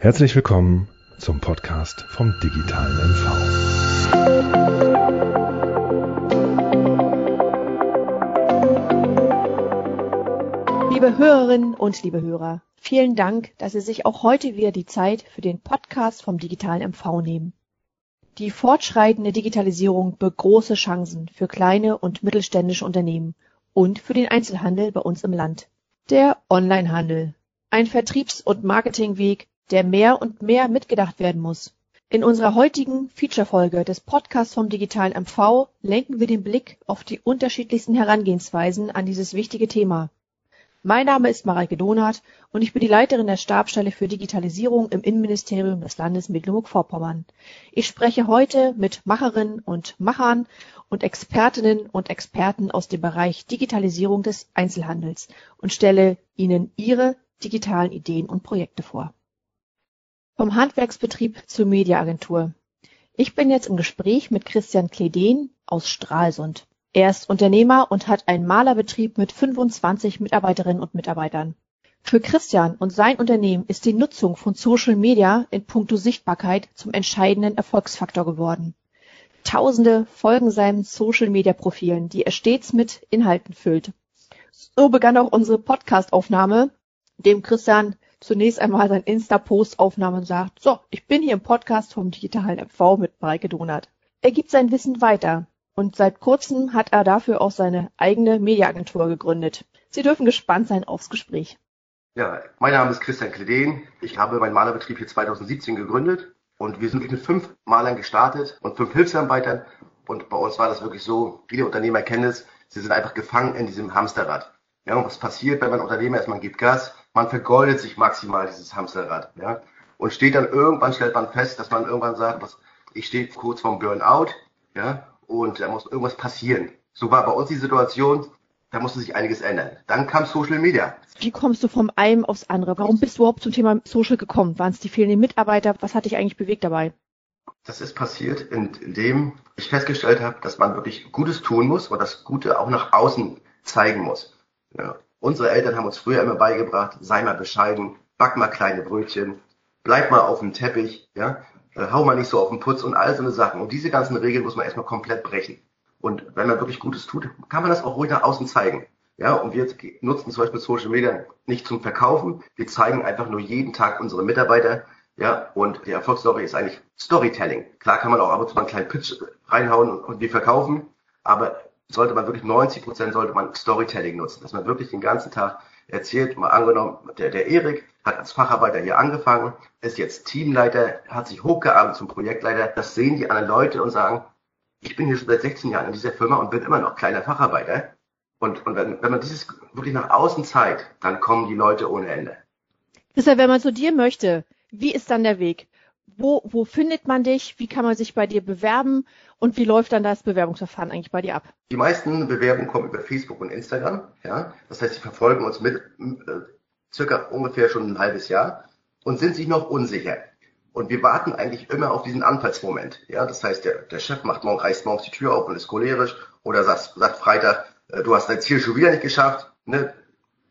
Herzlich willkommen zum Podcast vom digitalen MV. Liebe Hörerinnen und liebe Hörer, vielen Dank, dass Sie sich auch heute wieder die Zeit für den Podcast vom digitalen MV nehmen. Die fortschreitende Digitalisierung birgt große Chancen für kleine und mittelständische Unternehmen und für den Einzelhandel bei uns im Land. Der Onlinehandel. Ein Vertriebs- und Marketingweg, der mehr und mehr mitgedacht werden muss. In unserer heutigen Feature-Folge des Podcasts vom digitalen MV lenken wir den Blick auf die unterschiedlichsten Herangehensweisen an dieses wichtige Thema. Mein Name ist Mareike Donath und ich bin die Leiterin der Stabsstelle für Digitalisierung im Innenministerium des Landes Mecklenburg-Vorpommern. Ich spreche heute mit Macherinnen und Machern und Expertinnen und Experten aus dem Bereich Digitalisierung des Einzelhandels und stelle Ihnen Ihre digitalen Ideen und Projekte vor. Vom Handwerksbetrieb zur Mediaagentur. Ich bin jetzt im Gespräch mit Christian Kleden aus Stralsund. Er ist Unternehmer und hat einen Malerbetrieb mit 25 Mitarbeiterinnen und Mitarbeitern. Für Christian und sein Unternehmen ist die Nutzung von Social Media in puncto Sichtbarkeit zum entscheidenden Erfolgsfaktor geworden. Tausende folgen seinen Social Media Profilen, die er stets mit Inhalten füllt. So begann auch unsere Podcast-Aufnahme, dem Christian zunächst einmal sein Insta-Post aufnahm und sagt, so, ich bin hier im Podcast vom digitalen MV mit Mareike Donat. Er gibt sein Wissen weiter und seit kurzem hat er dafür auch seine eigene Mediaagentur gegründet. Sie dürfen gespannt sein aufs Gespräch. Ja, mein Name ist Christian Kledeen. Ich habe meinen Malerbetrieb hier 2017 gegründet und wir sind mit fünf Malern gestartet und fünf Hilfsarbeitern. Und bei uns war das wirklich so, viele Unternehmer kennen es, sie sind einfach gefangen in diesem Hamsterrad. Ja, und was passiert, wenn man Unternehmer ist, man gibt Gas, man vergoldet sich maximal dieses Hamsterrad. Ja, und steht dann irgendwann, stellt man fest, dass man irgendwann sagt, was, ich stehe kurz vorm Burnout, ja, und da muss irgendwas passieren. So war bei uns die Situation, da musste sich einiges ändern. Dann kam Social Media. Wie kommst du vom einen aufs andere? Warum bist du überhaupt zum Thema Social gekommen? Waren es die fehlenden Mitarbeiter? Was hat dich eigentlich bewegt dabei? Das ist passiert, indem ich festgestellt habe, dass man wirklich Gutes tun muss und das Gute auch nach außen zeigen muss. Ja. Unsere Eltern haben uns früher immer beigebracht, sei mal bescheiden, back mal kleine Brötchen, bleib mal auf dem Teppich, ja, äh, hau mal nicht so auf den Putz und all so eine Sachen. Und diese ganzen Regeln muss man erstmal komplett brechen. Und wenn man wirklich Gutes tut, kann man das auch ruhig nach außen zeigen. Ja, und wir nutzen zum Beispiel Social Media nicht zum Verkaufen. Wir zeigen einfach nur jeden Tag unsere Mitarbeiter. Ja, und die Erfolgsstory ist eigentlich Storytelling. Klar kann man auch ab und zu mal einen kleinen Pitch reinhauen und wir verkaufen. Aber sollte man wirklich 90 Prozent sollte man Storytelling nutzen, dass man wirklich den ganzen Tag erzählt, mal angenommen, der, der Erik hat als Facharbeiter hier angefangen, ist jetzt Teamleiter, hat sich hochgearbeitet zum Projektleiter. Das sehen die anderen Leute und sagen, ich bin hier schon seit 16 Jahren in dieser Firma und bin immer noch kleiner Facharbeiter. Und, und wenn, wenn man dieses wirklich nach außen zeigt, dann kommen die Leute ohne Ende. Deshalb, wenn man zu dir möchte, wie ist dann der Weg? Wo, wo findet man dich? Wie kann man sich bei dir bewerben? Und wie läuft dann das Bewerbungsverfahren eigentlich bei dir ab? Die meisten Bewerbungen kommen über Facebook und Instagram. Ja, das heißt, sie verfolgen uns mit äh, circa ungefähr schon ein halbes Jahr und sind sich noch unsicher. Und wir warten eigentlich immer auf diesen Anfallsmoment. Ja, das heißt, der, der Chef macht morgen, reißt morgens die Tür auf und ist cholerisch oder sagt, sagt Freitag, äh, du hast dein Ziel schon wieder nicht geschafft. Ne?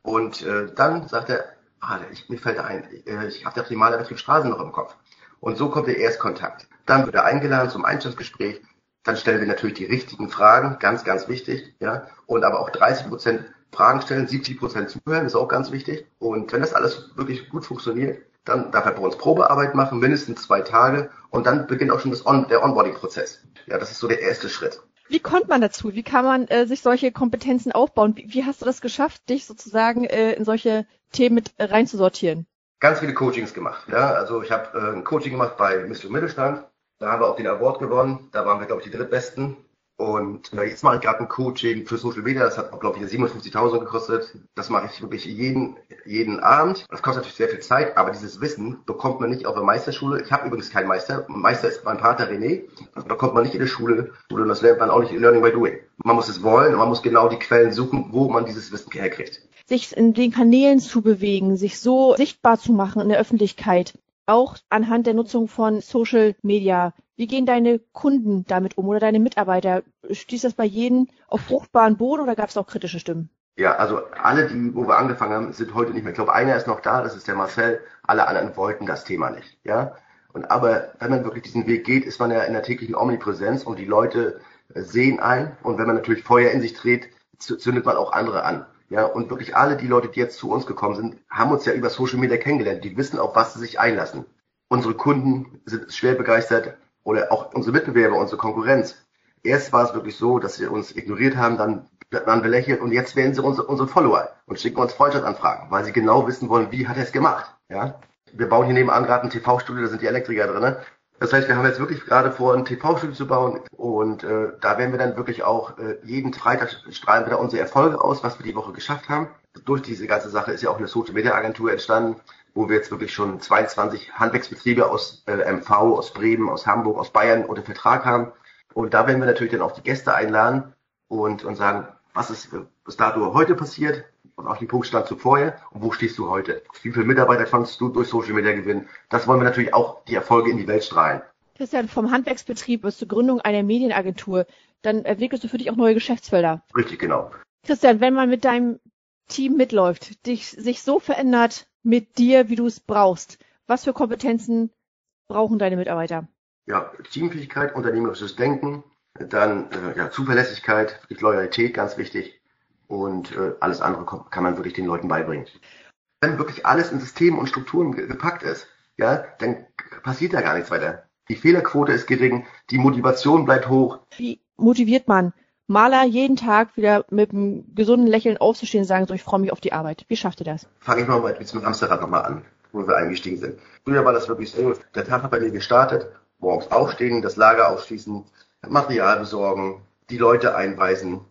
Und äh, dann sagt er, ah, ich, mir fällt ein, äh, ich habe die Malerbetrieb Straßen noch im Kopf. Und so kommt der Erstkontakt. Dann wird er eingeladen zum Einstellungsgespräch. Dann stellen wir natürlich die richtigen Fragen, ganz, ganz wichtig. Ja, und aber auch 30 Prozent Fragen stellen, 70 Prozent zuhören, ist auch ganz wichtig. Und wenn das alles wirklich gut funktioniert, dann darf er bei uns Probearbeit machen, mindestens zwei Tage. Und dann beginnt auch schon das On der Onboarding-Prozess. Ja, das ist so der erste Schritt. Wie kommt man dazu? Wie kann man äh, sich solche Kompetenzen aufbauen? Wie, wie, hast du das geschafft, dich sozusagen äh, in solche Themen mit reinzusortieren? Ganz viele Coachings gemacht. Ja, also ich habe äh, ein Coaching gemacht bei Mr. Mittelstand. Da haben wir auch den Award gewonnen. Da waren wir, glaube ich, die drittbesten. Und äh, jetzt mache ich gerade ein Coaching für Social Media. Das hat, glaube ich, 57.000 gekostet. Das mache ich wirklich jeden, jeden Abend. Das kostet natürlich sehr viel Zeit, aber dieses Wissen bekommt man nicht auf der Meisterschule. Ich habe übrigens keinen Meister. Meister ist mein Partner René. Das bekommt man nicht in der Schule. Und das lernt man auch nicht in Learning by Doing. Man muss es wollen und man muss genau die Quellen suchen, wo man dieses Wissen herkriegt. Sich in den Kanälen zu bewegen, sich so sichtbar zu machen in der Öffentlichkeit, auch anhand der Nutzung von Social Media. Wie gehen deine Kunden damit um oder deine Mitarbeiter? Stieß das bei jedem auf fruchtbaren Boden oder gab es auch kritische Stimmen? Ja, also alle, die, wo wir angefangen haben, sind heute nicht mehr. Ich glaube, einer ist noch da, das ist der Marcel. Alle anderen wollten das Thema nicht. Ja, und aber wenn man wirklich diesen Weg geht, ist man ja in der täglichen Omnipräsenz und die Leute sehen ein. Und wenn man natürlich Feuer in sich dreht, zündet man auch andere an. Ja, und wirklich alle die Leute, die jetzt zu uns gekommen sind, haben uns ja über Social Media kennengelernt. Die wissen, auf was sie sich einlassen. Unsere Kunden sind schwer begeistert oder auch unsere Mitbewerber, unsere Konkurrenz. Erst war es wirklich so, dass sie uns ignoriert haben, dann waren belächelt und jetzt werden sie unsere, unsere Follower und schicken uns Freundschaftsanfragen, weil sie genau wissen wollen, wie hat er es gemacht. Ja? Wir bauen hier nebenan gerade ein TV-Studio, da sind die Elektriker drin. Das heißt, wir haben jetzt wirklich gerade vor, ein TV-Studio zu bauen und äh, da werden wir dann wirklich auch äh, jeden Freitag strahlen wir da unsere Erfolge aus, was wir die Woche geschafft haben. Durch diese ganze Sache ist ja auch eine Social Media Agentur entstanden, wo wir jetzt wirklich schon 22 Handwerksbetriebe aus äh, MV, aus Bremen, aus Hamburg, aus Bayern unter Vertrag haben. Und da werden wir natürlich dann auch die Gäste einladen und, und sagen, was ist bis dato heute passiert und auch den Punkt stand zu vorher und wo stehst du heute? Wie viele Mitarbeiter kannst du durch Social Media gewinnen? Das wollen wir natürlich auch die Erfolge in die Welt strahlen. Christian, vom Handwerksbetrieb bis zur Gründung einer Medienagentur, dann entwickelst du für dich auch neue Geschäftsfelder. Richtig, genau. Christian, wenn man mit deinem Team mitläuft, dich sich so verändert mit dir, wie du es brauchst, was für Kompetenzen brauchen deine Mitarbeiter? Ja, Teamfähigkeit, unternehmerisches Denken, dann äh, ja, Zuverlässigkeit, Loyalität, ganz wichtig. Und äh, alles andere kann man wirklich den Leuten beibringen. Wenn wirklich alles in Systemen und Strukturen gepackt ist, ja, dann passiert da gar nichts weiter. Die Fehlerquote ist gering, die Motivation bleibt hoch. Wie motiviert man Maler jeden Tag wieder mit einem gesunden Lächeln aufzustehen und sagen, so ich freue mich auf die Arbeit. Wie schafft ihr das? Fange ich mal mit, mit dem Hamsterrad nochmal an, wo wir eingestiegen sind. Früher war das wirklich so, der Tag hat bei mir gestartet, morgens aufstehen, das Lager aufschließen, Material besorgen, die Leute einweisen,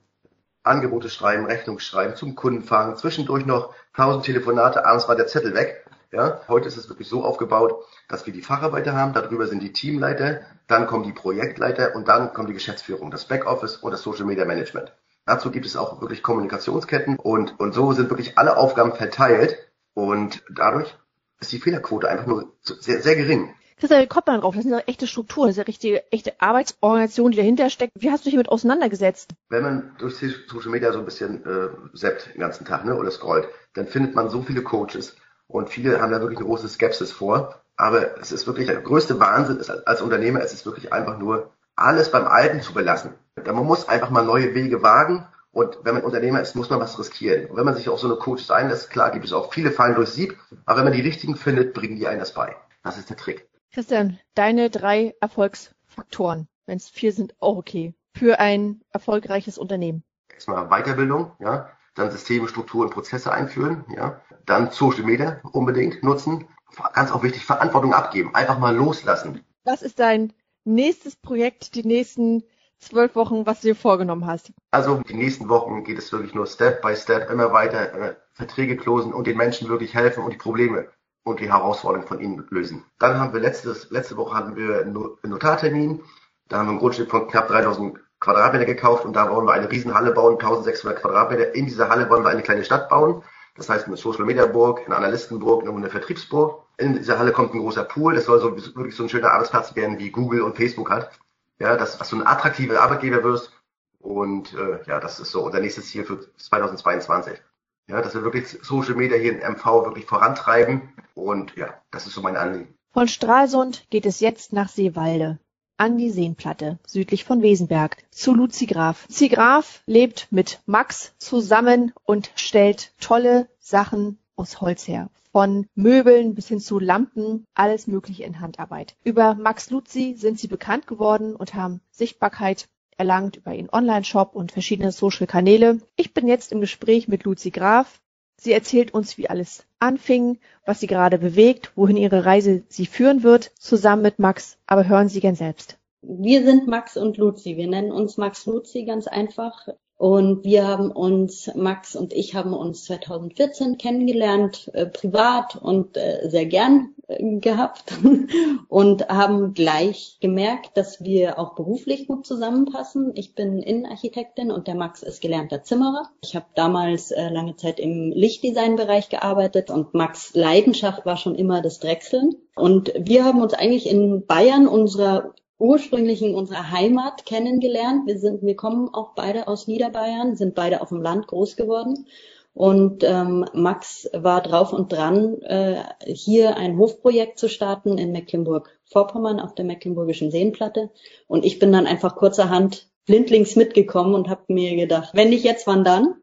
Angebote schreiben, Rechnung schreiben, zum Kunden fahren, zwischendurch noch tausend Telefonate, abends war der Zettel weg. Ja, heute ist es wirklich so aufgebaut, dass wir die Facharbeiter haben, darüber sind die Teamleiter, dann kommen die Projektleiter und dann kommt die Geschäftsführung, das Backoffice und das Social Media Management. Dazu gibt es auch wirklich Kommunikationsketten und, und so sind wirklich alle Aufgaben verteilt und dadurch ist die Fehlerquote einfach nur sehr, sehr gering. Christian, kommt man drauf? Das sind ja echte Strukturen, das ist ja richtige, echte Arbeitsorganisation, die dahinter steckt. Wie hast du dich damit auseinandergesetzt? Wenn man durch Social Media so ein bisschen äh, seppt den ganzen Tag ne, oder scrollt, dann findet man so viele Coaches und viele haben da wirklich eine große Skepsis vor. Aber es ist wirklich der größte Wahnsinn ist, als Unternehmer, es ist wirklich einfach nur alles beim Alten zu belassen. Man muss einfach mal neue Wege wagen und wenn man Unternehmer ist, muss man was riskieren. Und wenn man sich auf so eine Coaches einlässt, klar gibt es auch viele Fallen durch Sieb, aber wenn man die richtigen findet, bringen die einen das bei. Das ist der Trick. Christian, deine drei Erfolgsfaktoren, wenn es vier sind, auch okay, für ein erfolgreiches Unternehmen. Erstmal Weiterbildung, ja, dann Systeme, Strukturen, Prozesse einführen, ja, dann Social Media unbedingt nutzen, ganz auch wichtig, Verantwortung abgeben, einfach mal loslassen. Was ist dein nächstes Projekt, die nächsten zwölf Wochen, was du dir vorgenommen hast? Also die nächsten Wochen geht es wirklich nur Step by Step immer weiter, äh, Verträge closen und den Menschen wirklich helfen und die Probleme und die Herausforderungen von ihnen lösen. Dann haben wir letztes, letzte Woche hatten wir einen Notartermin. Da haben wir ein Grundstück von knapp 3000 Quadratmeter gekauft und da wollen wir eine Riesenhalle bauen, 1600 Quadratmeter. In dieser Halle wollen wir eine kleine Stadt bauen. Das heißt eine Social Media Burg, eine Analystenburg, eine Vertriebsburg. In dieser Halle kommt ein großer Pool. Das soll so wirklich so ein schöner Arbeitsplatz werden, wie Google und Facebook hat. Ja, dass, dass du ein attraktiver Arbeitgeber wirst. Und äh, ja, das ist so unser nächstes Ziel für 2022. Ja, dass wir wirklich Social Media hier in MV wirklich vorantreiben. Und ja, das ist so mein Anliegen. Von Stralsund geht es jetzt nach Seewalde an die Seenplatte südlich von Wesenberg zu Luzi Graf. Luzi Graf lebt mit Max zusammen und stellt tolle Sachen aus Holz her. Von Möbeln bis hin zu Lampen, alles mögliche in Handarbeit. Über Max Luzi sind sie bekannt geworden und haben Sichtbarkeit erlangt über ihren Online-Shop und verschiedene Social-Kanäle. Ich bin jetzt im Gespräch mit Luzi Graf. Sie erzählt uns, wie alles anfing, was sie gerade bewegt, wohin ihre Reise sie führen wird, zusammen mit Max. Aber hören Sie gern selbst. Wir sind Max und Luzi. Wir nennen uns Max Luzi ganz einfach. Und wir haben uns, Max und ich haben uns 2014 kennengelernt, äh, privat und äh, sehr gern äh, gehabt und haben gleich gemerkt, dass wir auch beruflich gut zusammenpassen. Ich bin Innenarchitektin und der Max ist gelernter Zimmerer. Ich habe damals äh, lange Zeit im Lichtdesign-Bereich gearbeitet und Max Leidenschaft war schon immer das Drechseln. Und wir haben uns eigentlich in Bayern unserer ursprünglich in unserer Heimat kennengelernt. Wir sind, wir kommen auch beide aus Niederbayern, sind beide auf dem Land groß geworden. Und ähm, Max war drauf und dran, äh, hier ein Hofprojekt zu starten in Mecklenburg-Vorpommern auf der Mecklenburgischen Seenplatte. Und ich bin dann einfach kurzerhand blindlings mitgekommen und habe mir gedacht, wenn nicht jetzt, wann dann?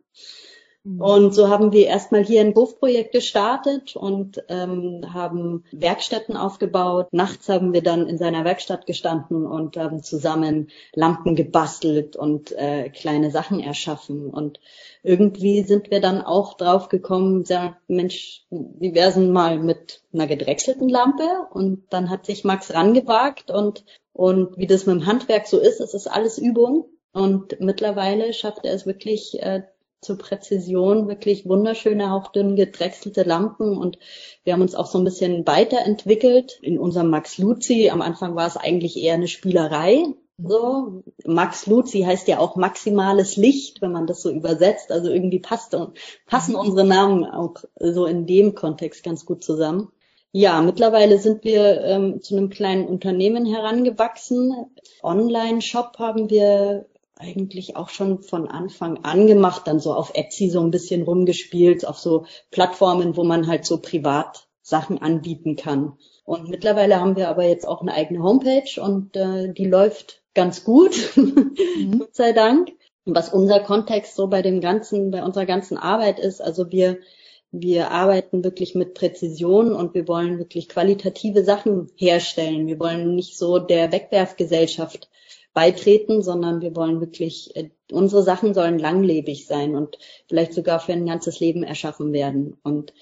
Mhm. Und so haben wir erstmal hier ein Hofprojekt gestartet und ähm, haben Werkstätten aufgebaut. Nachts haben wir dann in seiner Werkstatt gestanden und haben zusammen Lampen gebastelt und äh, kleine Sachen erschaffen. Und irgendwie sind wir dann auch drauf gekommen, ja, Mensch, wie wär's denn mal mit einer gedrechselten Lampe? Und dann hat sich Max rangewagt und und wie das mit dem Handwerk so ist, es ist alles Übung. Und mittlerweile schafft er es wirklich, äh, zur Präzision wirklich wunderschöne, hauchdünn gedrechselte Lampen und wir haben uns auch so ein bisschen weiterentwickelt. In unserem Max Luzi, am Anfang war es eigentlich eher eine Spielerei. So, Max Luzi heißt ja auch maximales Licht, wenn man das so übersetzt. Also irgendwie passt, passen unsere Namen auch so in dem Kontext ganz gut zusammen. Ja, mittlerweile sind wir ähm, zu einem kleinen Unternehmen herangewachsen. Online-Shop haben wir eigentlich auch schon von Anfang an gemacht, dann so auf Etsy so ein bisschen rumgespielt, auf so Plattformen, wo man halt so privat Sachen anbieten kann. Und mittlerweile haben wir aber jetzt auch eine eigene Homepage und äh, die läuft ganz gut, mhm. Gott sei Dank. Was unser Kontext so bei dem ganzen, bei unserer ganzen Arbeit ist, also wir wir arbeiten wirklich mit Präzision und wir wollen wirklich qualitative Sachen herstellen. Wir wollen nicht so der Wegwerfgesellschaft beitreten, sondern wir wollen wirklich, äh, unsere Sachen sollen langlebig sein und vielleicht sogar für ein ganzes Leben erschaffen werden. Und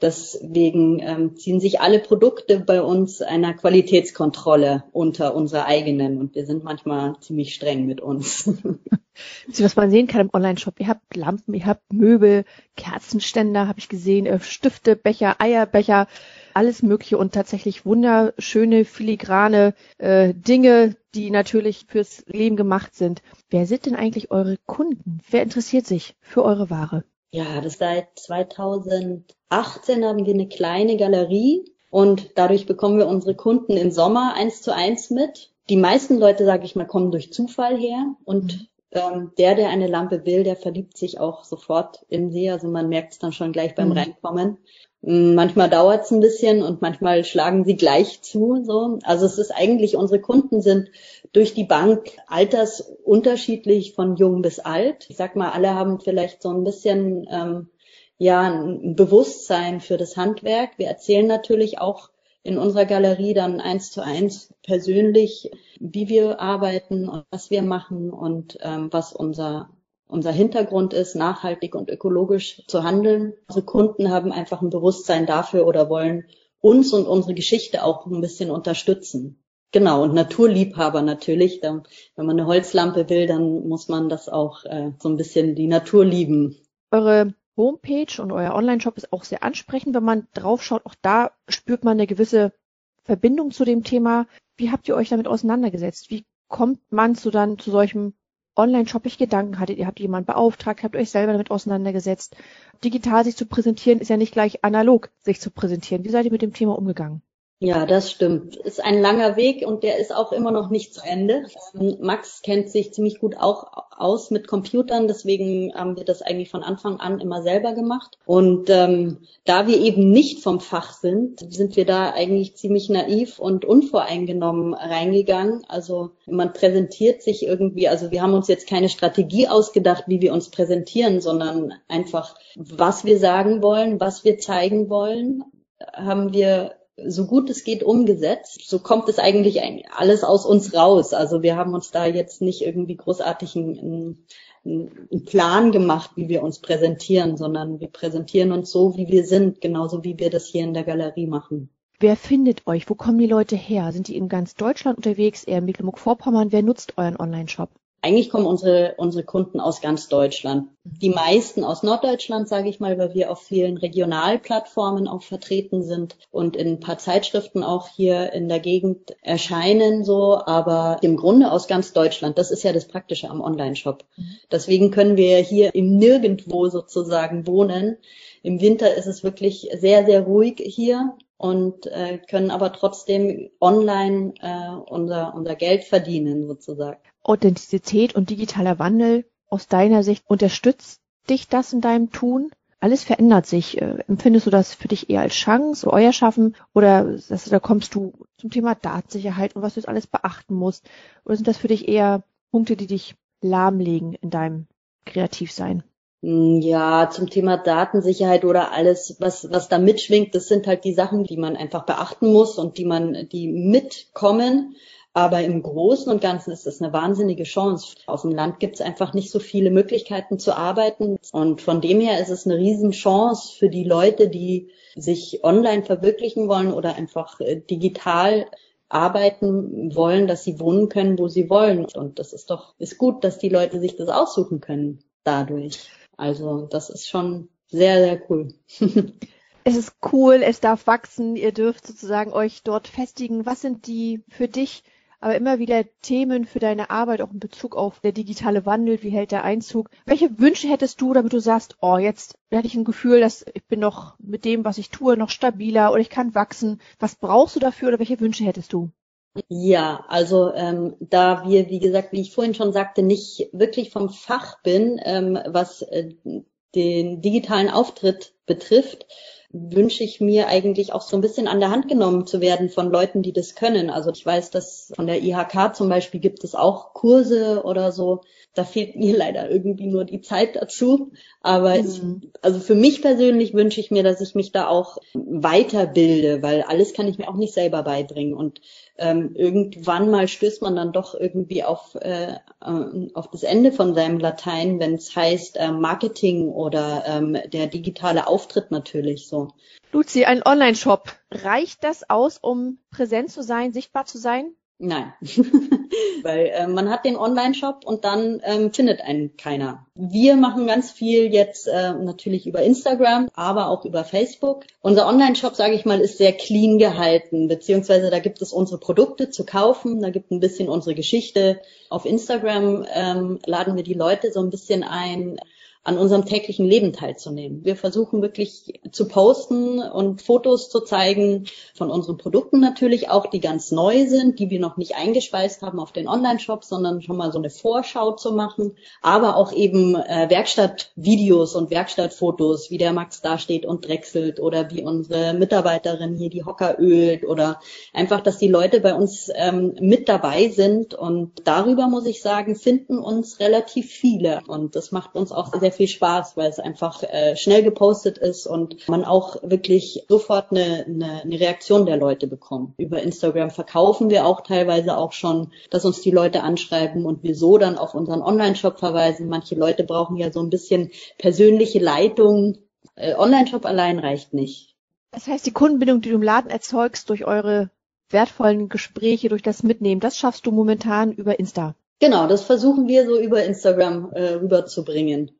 deswegen ähm, ziehen sich alle Produkte bei uns einer Qualitätskontrolle unter unserer eigenen und wir sind manchmal ziemlich streng mit uns. Was man sehen kann im Online-Shop, ihr habt Lampen, ihr habt Möbel, Kerzenständer, habe ich gesehen, äh, Stifte, Becher, Eierbecher, alles Mögliche und tatsächlich wunderschöne, filigrane äh, Dinge, die natürlich fürs Leben gemacht sind. Wer sind denn eigentlich eure Kunden? Wer interessiert sich für eure Ware? Ja, das seit 2018 haben wir eine kleine Galerie und dadurch bekommen wir unsere Kunden im Sommer eins zu eins mit. Die meisten Leute, sage ich mal, kommen durch Zufall her und mhm. Ähm, der, der eine Lampe will, der verliebt sich auch sofort in sie. Also man merkt es dann schon gleich beim mhm. Reinkommen. Manchmal dauert es ein bisschen und manchmal schlagen sie gleich zu. So. Also es ist eigentlich, unsere Kunden sind durch die Bank altersunterschiedlich von jung bis alt. Ich sag mal, alle haben vielleicht so ein bisschen ähm, ja ein Bewusstsein für das Handwerk. Wir erzählen natürlich auch in unserer Galerie dann eins zu eins persönlich, wie wir arbeiten und was wir machen und ähm, was unser unser Hintergrund ist, nachhaltig und ökologisch zu handeln. Unsere Kunden haben einfach ein Bewusstsein dafür oder wollen uns und unsere Geschichte auch ein bisschen unterstützen. Genau, und Naturliebhaber natürlich. Da, wenn man eine Holzlampe will, dann muss man das auch äh, so ein bisschen die Natur lieben. Eure Homepage und euer Online-Shop ist auch sehr ansprechend. Wenn man draufschaut, auch da spürt man eine gewisse Verbindung zu dem Thema. Wie habt ihr euch damit auseinandergesetzt? Wie kommt man zu dann zu solchem Online-Shop ich Gedanken hattet, ihr habt jemanden beauftragt, habt euch selber damit auseinandergesetzt. Digital sich zu präsentieren ist ja nicht gleich analog sich zu präsentieren. Wie seid ihr mit dem Thema umgegangen? Ja, das stimmt. Ist ein langer Weg und der ist auch immer noch nicht zu Ende. Max kennt sich ziemlich gut auch aus mit Computern, deswegen haben wir das eigentlich von Anfang an immer selber gemacht. Und ähm, da wir eben nicht vom Fach sind, sind wir da eigentlich ziemlich naiv und unvoreingenommen reingegangen. Also man präsentiert sich irgendwie, also wir haben uns jetzt keine Strategie ausgedacht, wie wir uns präsentieren, sondern einfach, was wir sagen wollen, was wir zeigen wollen, haben wir so gut es geht umgesetzt. So kommt es eigentlich alles aus uns raus. Also wir haben uns da jetzt nicht irgendwie großartig einen, einen Plan gemacht, wie wir uns präsentieren, sondern wir präsentieren uns so, wie wir sind, genauso wie wir das hier in der Galerie machen. Wer findet euch? Wo kommen die Leute her? Sind die in ganz Deutschland unterwegs, eher in Mecklenburg-Vorpommern? Wer nutzt euren Online-Shop? Eigentlich kommen unsere, unsere Kunden aus ganz Deutschland. Die meisten aus Norddeutschland, sage ich mal, weil wir auf vielen Regionalplattformen auch vertreten sind und in ein paar Zeitschriften auch hier in der Gegend erscheinen so, aber im Grunde aus ganz Deutschland. Das ist ja das Praktische am Online-Shop. Deswegen können wir hier im Nirgendwo sozusagen wohnen. Im Winter ist es wirklich sehr, sehr ruhig hier und äh, können aber trotzdem online äh, unser, unser Geld verdienen sozusagen. Authentizität und digitaler Wandel aus deiner Sicht unterstützt dich das in deinem Tun? Alles verändert sich. Äh, empfindest du das für dich eher als Chance, euer Schaffen, oder das, da kommst du zum Thema Datensicherheit und was du jetzt alles beachten musst? Oder sind das für dich eher Punkte, die dich lahmlegen in deinem Kreativsein? Hm, ja, zum Thema Datensicherheit oder alles, was, was da mitschwingt, das sind halt die Sachen, die man einfach beachten muss und die man, die mitkommen. Aber im Großen und Ganzen ist das eine wahnsinnige Chance. Auf dem Land gibt es einfach nicht so viele Möglichkeiten zu arbeiten. Und von dem her ist es eine Riesenchance für die Leute, die sich online verwirklichen wollen oder einfach äh, digital arbeiten wollen, dass sie wohnen können, wo sie wollen. Und das ist doch, ist gut, dass die Leute sich das aussuchen können dadurch. Also das ist schon sehr, sehr cool. es ist cool, es darf wachsen, ihr dürft sozusagen euch dort festigen. Was sind die für dich aber immer wieder Themen für deine Arbeit, auch in Bezug auf der digitale Wandel, wie hält der Einzug? Welche Wünsche hättest du, damit du sagst, oh, jetzt hätte ich ein Gefühl, dass ich bin noch mit dem, was ich tue, noch stabiler oder ich kann wachsen. Was brauchst du dafür oder welche Wünsche hättest du? Ja, also ähm, da wir, wie gesagt, wie ich vorhin schon sagte, nicht wirklich vom Fach bin, ähm, was äh, den digitalen Auftritt betrifft, wünsche ich mir eigentlich auch so ein bisschen an der Hand genommen zu werden von Leuten, die das können. Also ich weiß, dass von der IHK zum Beispiel gibt es auch Kurse oder so. Da fehlt mir leider irgendwie nur die Zeit dazu. Aber mhm. ich, also für mich persönlich wünsche ich mir, dass ich mich da auch weiterbilde, weil alles kann ich mir auch nicht selber beibringen. Und ähm, irgendwann mal stößt man dann doch irgendwie auf, äh, äh auf das Ende von seinem Latein, wenn es heißt äh, Marketing oder ähm, der digitale Auftritt natürlich so. Luzi, ein Online-Shop. Reicht das aus, um präsent zu sein, sichtbar zu sein? Nein, weil äh, man hat den Online-Shop und dann ähm, findet einen keiner. Wir machen ganz viel jetzt äh, natürlich über Instagram, aber auch über Facebook. Unser Online-Shop, sage ich mal, ist sehr clean gehalten, beziehungsweise da gibt es unsere Produkte zu kaufen, da gibt ein bisschen unsere Geschichte. Auf Instagram ähm, laden wir die Leute so ein bisschen ein, an unserem täglichen Leben teilzunehmen. Wir versuchen wirklich zu posten und Fotos zu zeigen von unseren Produkten natürlich auch, die ganz neu sind, die wir noch nicht eingespeist haben auf den Online-Shop, sondern schon mal so eine Vorschau zu machen. Aber auch eben äh, Werkstattvideos und Werkstattfotos, wie der Max da steht und drechselt oder wie unsere Mitarbeiterin hier die Hocker ölt oder einfach, dass die Leute bei uns ähm, mit dabei sind. Und darüber muss ich sagen, finden uns relativ viele. Und das macht uns auch sehr sehr viel Spaß, weil es einfach äh, schnell gepostet ist und man auch wirklich sofort eine, eine, eine Reaktion der Leute bekommt. Über Instagram verkaufen wir auch teilweise auch schon, dass uns die Leute anschreiben und wir so dann auf unseren Online-Shop verweisen. Manche Leute brauchen ja so ein bisschen persönliche Leitung. Äh, Online-Shop allein reicht nicht. Das heißt, die Kundenbindung, die du im Laden erzeugst durch eure wertvollen Gespräche, durch das Mitnehmen, das schaffst du momentan über Insta. Genau, das versuchen wir so über Instagram äh, rüberzubringen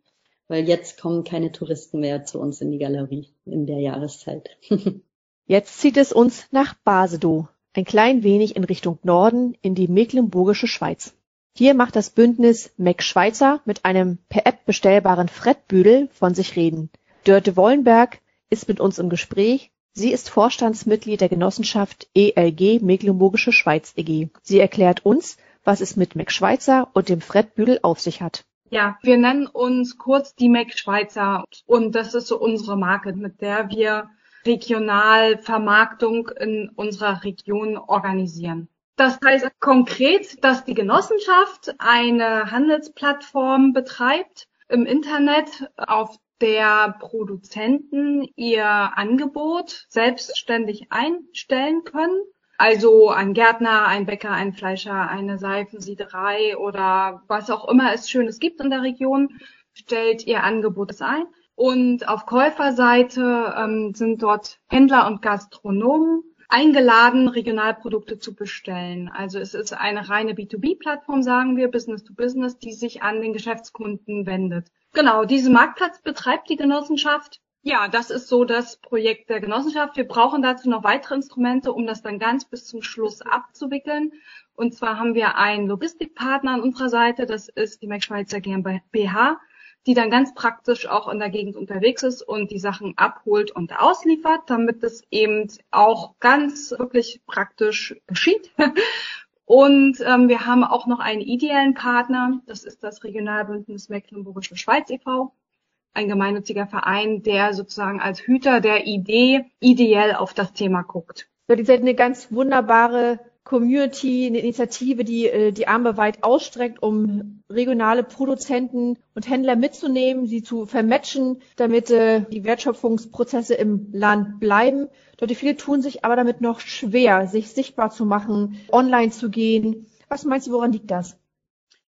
weil jetzt kommen keine Touristen mehr zu uns in die Galerie in der Jahreszeit. jetzt zieht es uns nach Basedow, ein klein wenig in Richtung Norden in die mecklenburgische Schweiz. Hier macht das Bündnis Mac Schweizer mit einem per App bestellbaren Frettbüdel von sich reden. Dörte Wollenberg ist mit uns im Gespräch. Sie ist Vorstandsmitglied der Genossenschaft ELG Mecklenburgische Schweiz EG. Sie erklärt uns, was es mit Mac Schweizer und dem Frettbüdel auf sich hat. Ja, wir nennen uns kurz die Mac Schweizer und das ist so unsere Marke, mit der wir regional Vermarktung in unserer Region organisieren. Das heißt konkret, dass die Genossenschaft eine Handelsplattform betreibt im Internet, auf der Produzenten ihr Angebot selbstständig einstellen können also ein Gärtner, ein Bäcker, ein Fleischer, eine Seifensiederei oder was auch immer es Schönes gibt in der Region, stellt ihr Angebot ein. Und auf Käuferseite ähm, sind dort Händler und Gastronomen eingeladen, Regionalprodukte zu bestellen. Also es ist eine reine B2B-Plattform, sagen wir, Business to Business, die sich an den Geschäftskunden wendet. Genau, diesen Marktplatz betreibt die Genossenschaft ja, das ist so das Projekt der Genossenschaft. Wir brauchen dazu noch weitere Instrumente, um das dann ganz bis zum Schluss abzuwickeln. Und zwar haben wir einen Logistikpartner an unserer Seite, das ist die McSchweizer GmbH. die dann ganz praktisch auch in der Gegend unterwegs ist und die Sachen abholt und ausliefert, damit es eben auch ganz wirklich praktisch geschieht. Und ähm, wir haben auch noch einen ideellen Partner, das ist das Regionalbündnis Mecklenburgische Schweiz e.V., ein gemeinnütziger Verein, der sozusagen als Hüter der Idee ideell auf das Thema guckt. Ja, die sind eine ganz wunderbare Community, eine Initiative, die äh, die Arme weit ausstreckt, um regionale Produzenten und Händler mitzunehmen, sie zu vermatchen, damit äh, die Wertschöpfungsprozesse im Land bleiben. Leute, viele tun sich aber damit noch schwer, sich sichtbar zu machen, online zu gehen. Was meinst du, woran liegt das?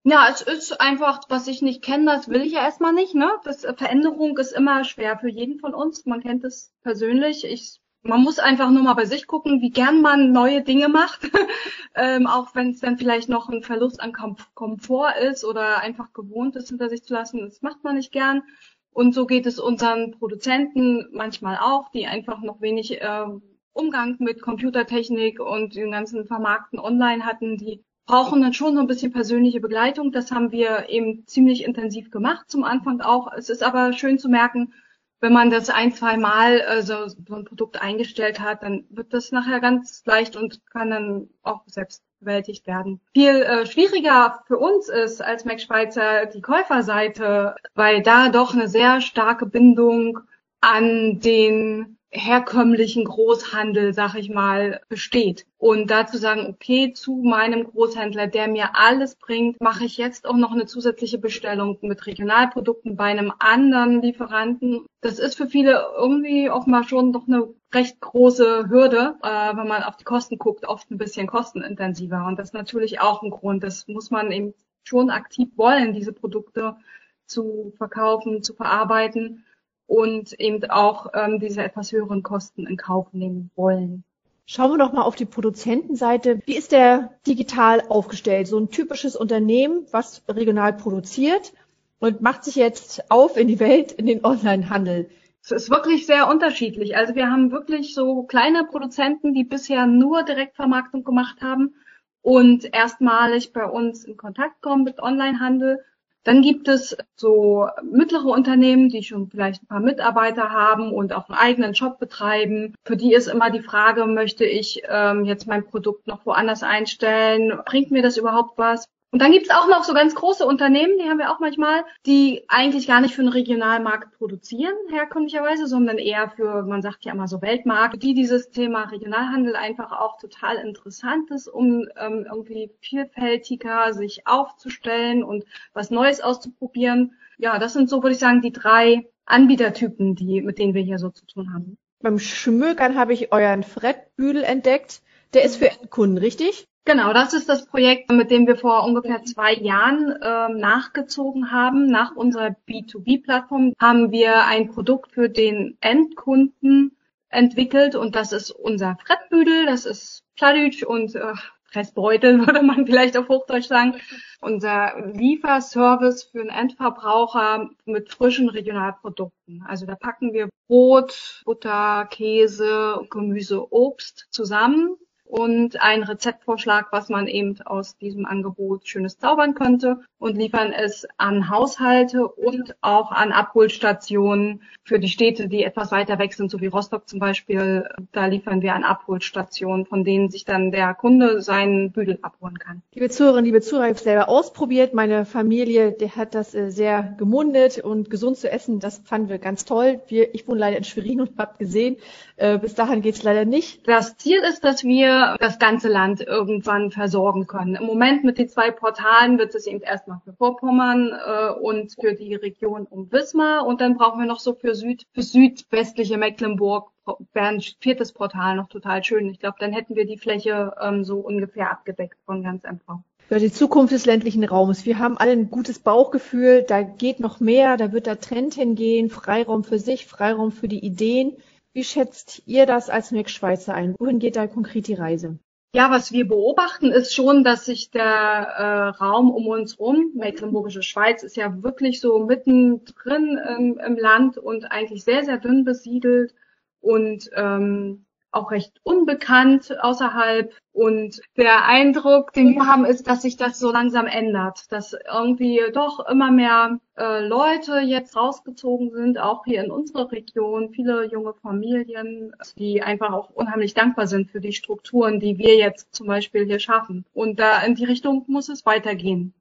Ja, es ist einfach, was ich nicht kenne, das will ich ja erstmal nicht. Ne? Das, Veränderung ist immer schwer für jeden von uns. Man kennt es persönlich. Ich man muss einfach nur mal bei sich gucken, wie gern man neue Dinge macht, ähm, auch wenn es dann vielleicht noch ein Verlust an Kom Komfort ist oder einfach gewohnt ist, hinter sich zu lassen. Das macht man nicht gern. Und so geht es unseren Produzenten manchmal auch, die einfach noch wenig äh, Umgang mit Computertechnik und den ganzen Vermarkten online hatten, die brauchen dann schon so ein bisschen persönliche Begleitung. Das haben wir eben ziemlich intensiv gemacht zum Anfang auch. Es ist aber schön zu merken, wenn man das ein, zwei Mal äh, so, so ein Produkt eingestellt hat, dann wird das nachher ganz leicht und kann dann auch selbst bewältigt werden. Viel äh, schwieriger für uns ist als Mac Schweizer die Käuferseite, weil da doch eine sehr starke Bindung an den herkömmlichen Großhandel, sag ich mal, besteht. Und dazu sagen, okay, zu meinem Großhändler, der mir alles bringt, mache ich jetzt auch noch eine zusätzliche Bestellung mit Regionalprodukten bei einem anderen Lieferanten. Das ist für viele irgendwie auch mal schon doch eine recht große Hürde, äh, wenn man auf die Kosten guckt, oft ein bisschen kostenintensiver. Und das ist natürlich auch ein Grund. Das muss man eben schon aktiv wollen, diese Produkte zu verkaufen, zu verarbeiten und eben auch ähm, diese etwas höheren Kosten in Kauf nehmen wollen. Schauen wir doch mal auf die Produzentenseite. Wie ist der digital aufgestellt? So ein typisches Unternehmen, was regional produziert und macht sich jetzt auf in die Welt, in den Onlinehandel. Es ist wirklich sehr unterschiedlich. Also wir haben wirklich so kleine Produzenten, die bisher nur Direktvermarktung gemacht haben und erstmalig bei uns in Kontakt kommen mit Onlinehandel dann gibt es so mittlere Unternehmen, die schon vielleicht ein paar Mitarbeiter haben und auch einen eigenen Shop betreiben. Für die ist immer die Frage, möchte ich ähm, jetzt mein Produkt noch woanders einstellen? Bringt mir das überhaupt was? Und dann gibt's auch noch so ganz große Unternehmen, die haben wir auch manchmal, die eigentlich gar nicht für einen Regionalmarkt produzieren, herkömmlicherweise, sondern eher für, man sagt ja immer so Weltmarkt, die dieses Thema Regionalhandel einfach auch total interessant ist, um ähm, irgendwie vielfältiger sich aufzustellen und was Neues auszuprobieren. Ja, das sind so, würde ich sagen, die drei Anbietertypen, die, mit denen wir hier so zu tun haben. Beim Schmökern habe ich euren Frettbüdel entdeckt. Der ist für Endkunden, richtig? Genau, das ist das Projekt, mit dem wir vor ungefähr zwei Jahren ähm, nachgezogen haben. Nach unserer B2B-Plattform haben wir ein Produkt für den Endkunden entwickelt und das ist unser Frettbüdel, das ist Pladütsch und äh, Fressbeutel, würde man vielleicht auf Hochdeutsch sagen. Unser Lieferservice für den Endverbraucher mit frischen Regionalprodukten. Also da packen wir Brot, Butter, Käse, Gemüse, Obst zusammen und einen Rezeptvorschlag, was man eben aus diesem Angebot Schönes zaubern könnte und liefern es an Haushalte und auch an Abholstationen für die Städte, die etwas weiter weg sind, so wie Rostock zum Beispiel. Da liefern wir an Abholstationen, von denen sich dann der Kunde seinen Büdel abholen kann. Liebe Zuhörerinnen, liebe Zuhörer, ich habe es selber ausprobiert. Meine Familie, der hat das äh, sehr gemundet und gesund zu essen. Das fanden wir ganz toll. Wir, ich wohne leider in Schwerin und habe gesehen, äh, bis dahin geht es leider nicht. Das Ziel ist, dass wir das ganze Land irgendwann versorgen können. Im Moment mit den zwei Portalen wird es eben erstmal für Vorpommern äh, und für die Region um Wismar und dann brauchen wir noch so für Süd, für südwestliche Mecklenburg wäre ein viertes Portal noch total schön. Ich glaube, dann hätten wir die Fläche ähm, so ungefähr abgedeckt von ganz MV. Ja, die Zukunft des ländlichen Raumes. Wir haben alle ein gutes Bauchgefühl. Da geht noch mehr. Da wird der Trend hingehen. Freiraum für sich, Freiraum für die Ideen. Wie schätzt ihr das als Mac Schweizer ein? Wohin geht da konkret die Reise? Ja, was wir beobachten, ist schon, dass sich der äh, Raum um uns rum, Mecklenburgische Schweiz, ist ja wirklich so mittendrin im, im Land und eigentlich sehr, sehr dünn besiedelt. Und ähm, auch recht unbekannt außerhalb. Und der Eindruck, den wir haben, ist, dass sich das so langsam ändert, dass irgendwie doch immer mehr äh, Leute jetzt rausgezogen sind, auch hier in unserer Region, viele junge Familien, die einfach auch unheimlich dankbar sind für die Strukturen, die wir jetzt zum Beispiel hier schaffen. Und da in die Richtung muss es weitergehen.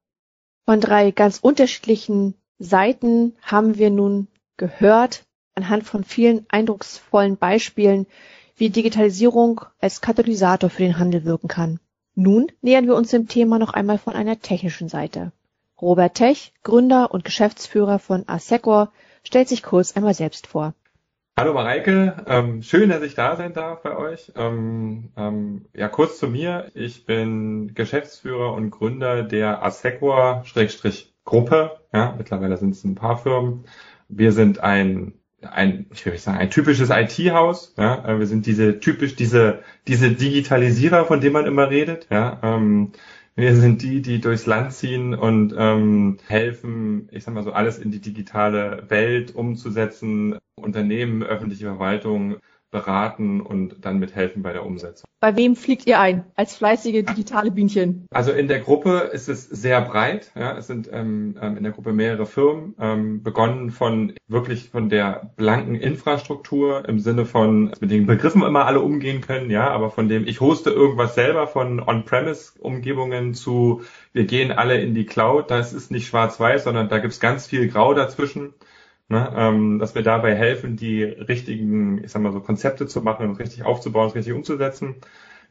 Von drei ganz unterschiedlichen Seiten haben wir nun gehört, anhand von vielen eindrucksvollen Beispielen, wie Digitalisierung als Katalysator für den Handel wirken kann. Nun nähern wir uns dem Thema noch einmal von einer technischen Seite. Robert Tech, Gründer und Geschäftsführer von Assecor, stellt sich kurz einmal selbst vor. Hallo Mareike, ähm, schön, dass ich da sein darf bei euch. Ähm, ähm, ja, kurz zu mir. Ich bin Geschäftsführer und Gründer der Assecor-Gruppe. Ja, mittlerweile sind es ein paar Firmen. Wir sind ein ein, ich nicht sagen, ein typisches IT-Haus. Ja, äh, wir sind diese typisch diese diese Digitalisierer, von denen man immer redet. Ja, ähm, wir sind die, die durchs Land ziehen und ähm, helfen, ich sag mal so, alles in die digitale Welt umzusetzen, Unternehmen, öffentliche Verwaltung beraten und dann mithelfen bei der Umsetzung. Bei wem fliegt ihr ein als fleißige digitale Bienchen? Also in der Gruppe ist es sehr breit. Ja, es sind ähm, ähm, in der Gruppe mehrere Firmen, ähm, begonnen von wirklich von der blanken Infrastruktur im Sinne von mit den Begriffen immer alle umgehen können, ja, aber von dem ich hoste irgendwas selber von On-Premise-Umgebungen zu wir gehen alle in die Cloud. Das ist nicht schwarz-weiß, sondern da gibt's ganz viel Grau dazwischen ne, ähm, dass wir dabei helfen, die richtigen, ich sag mal so, Konzepte zu machen und richtig aufzubauen, und richtig umzusetzen.